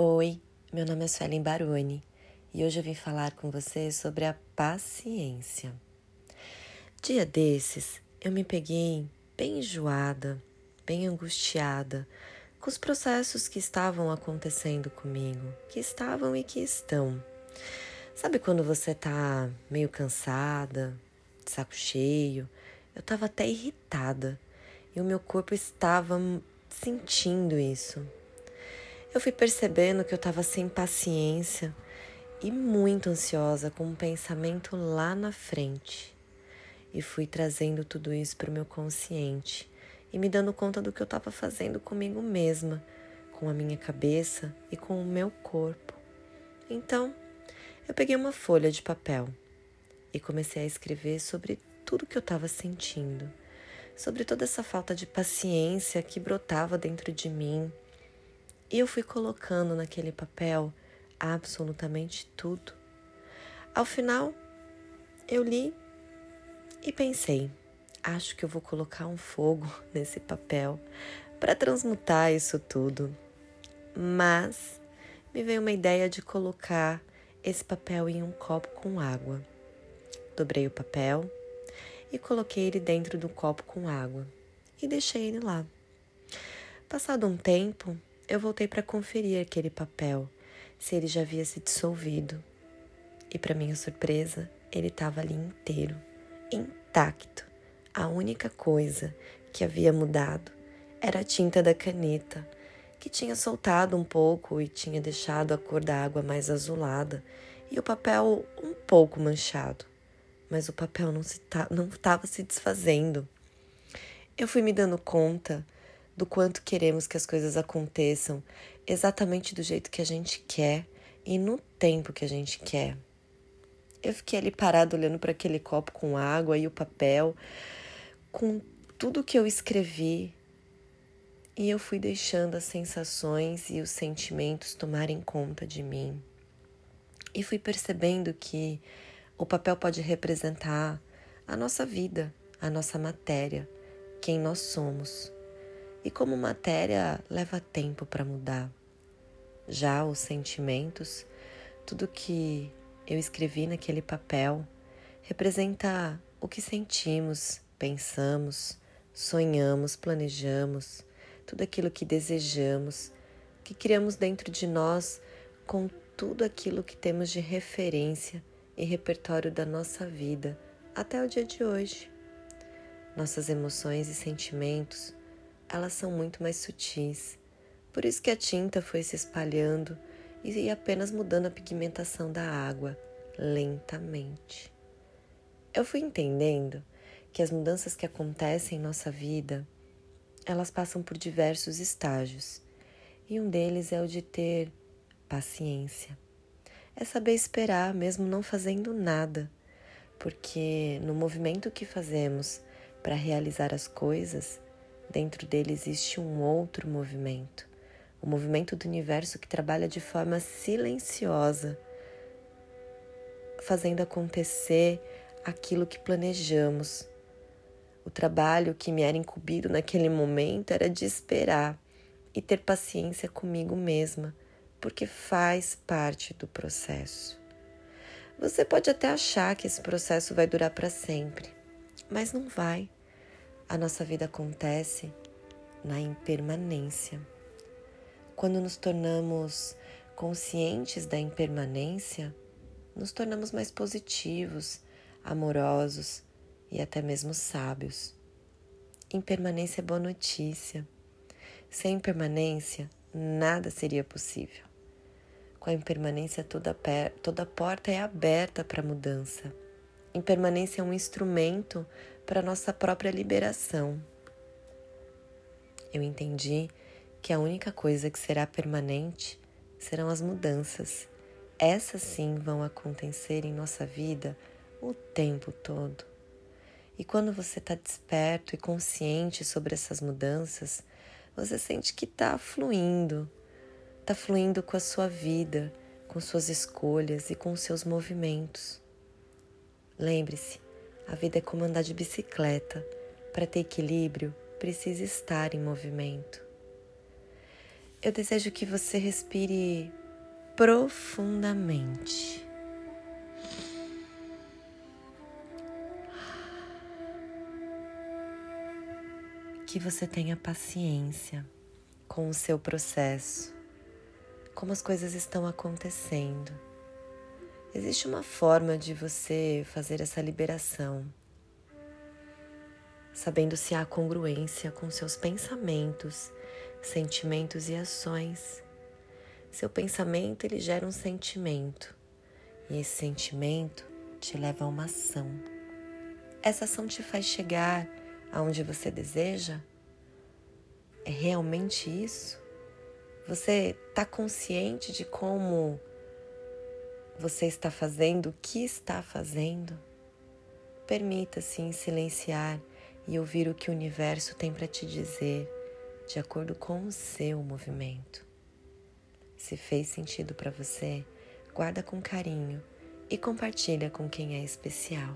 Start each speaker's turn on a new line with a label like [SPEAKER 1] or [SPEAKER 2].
[SPEAKER 1] Oi, meu nome é Suelen Baroni e hoje eu vim falar com você sobre a paciência. Dia desses eu me peguei bem enjoada, bem angustiada com os processos que estavam acontecendo comigo, que estavam e que estão. Sabe quando você tá meio cansada, de saco cheio? Eu tava até irritada e o meu corpo estava sentindo isso eu fui percebendo que eu estava sem paciência e muito ansiosa com um pensamento lá na frente. E fui trazendo tudo isso para o meu consciente e me dando conta do que eu estava fazendo comigo mesma, com a minha cabeça e com o meu corpo. Então, eu peguei uma folha de papel e comecei a escrever sobre tudo que eu estava sentindo, sobre toda essa falta de paciência que brotava dentro de mim e eu fui colocando naquele papel absolutamente tudo. Ao final, eu li e pensei: acho que eu vou colocar um fogo nesse papel para transmutar isso tudo. Mas me veio uma ideia de colocar esse papel em um copo com água. Dobrei o papel e coloquei ele dentro do copo com água e deixei ele lá. Passado um tempo, eu voltei para conferir aquele papel, se ele já havia se dissolvido. E, para minha surpresa, ele estava ali inteiro, intacto. A única coisa que havia mudado era a tinta da caneta, que tinha soltado um pouco e tinha deixado a cor da água mais azulada e o papel um pouco manchado. Mas o papel não estava se desfazendo. Eu fui me dando conta do quanto queremos que as coisas aconteçam exatamente do jeito que a gente quer e no tempo que a gente quer. Eu fiquei ali parado olhando para aquele copo com água e o papel, com tudo que eu escrevi, e eu fui deixando as sensações e os sentimentos tomarem conta de mim. E fui percebendo que o papel pode representar a nossa vida, a nossa matéria, quem nós somos. E como matéria leva tempo para mudar. Já os sentimentos, tudo que eu escrevi naquele papel, representa o que sentimos, pensamos, sonhamos, planejamos, tudo aquilo que desejamos, que criamos dentro de nós com tudo aquilo que temos de referência e repertório da nossa vida até o dia de hoje. Nossas emoções e sentimentos elas são muito mais sutis. Por isso que a tinta foi se espalhando e apenas mudando a pigmentação da água lentamente. Eu fui entendendo que as mudanças que acontecem em nossa vida, elas passam por diversos estágios. E um deles é o de ter paciência. É saber esperar mesmo não fazendo nada, porque no movimento que fazemos para realizar as coisas, Dentro dele existe um outro movimento, o movimento do universo que trabalha de forma silenciosa, fazendo acontecer aquilo que planejamos. O trabalho que me era incumbido naquele momento era de esperar e ter paciência comigo mesma, porque faz parte do processo. Você pode até achar que esse processo vai durar para sempre, mas não vai. A nossa vida acontece na impermanência. Quando nos tornamos conscientes da impermanência, nos tornamos mais positivos, amorosos e até mesmo sábios. Impermanência é boa notícia. Sem impermanência, nada seria possível. Com a impermanência, toda, toda porta é aberta para mudança. Impermanência é um instrumento para nossa própria liberação. Eu entendi que a única coisa que será permanente serão as mudanças. Essas sim vão acontecer em nossa vida o tempo todo. E quando você está desperto e consciente sobre essas mudanças, você sente que está fluindo, está fluindo com a sua vida, com suas escolhas e com seus movimentos. Lembre-se, a vida é como andar de bicicleta. Para ter equilíbrio, precisa estar em movimento. eu desejo que você respire profundamente. Que você tenha paciência com o seu processo, como as coisas estão acontecendo. Existe uma forma de você fazer essa liberação, sabendo se há congruência com seus pensamentos, sentimentos e ações. Seu pensamento ele gera um sentimento e esse sentimento te leva a uma ação. Essa ação te faz chegar aonde você deseja? É realmente isso? Você está consciente de como você está fazendo, o que está fazendo? Permita-se silenciar e ouvir o que o universo tem para te dizer, de acordo com o seu movimento. Se fez sentido para você, guarda com carinho e compartilha com quem é especial.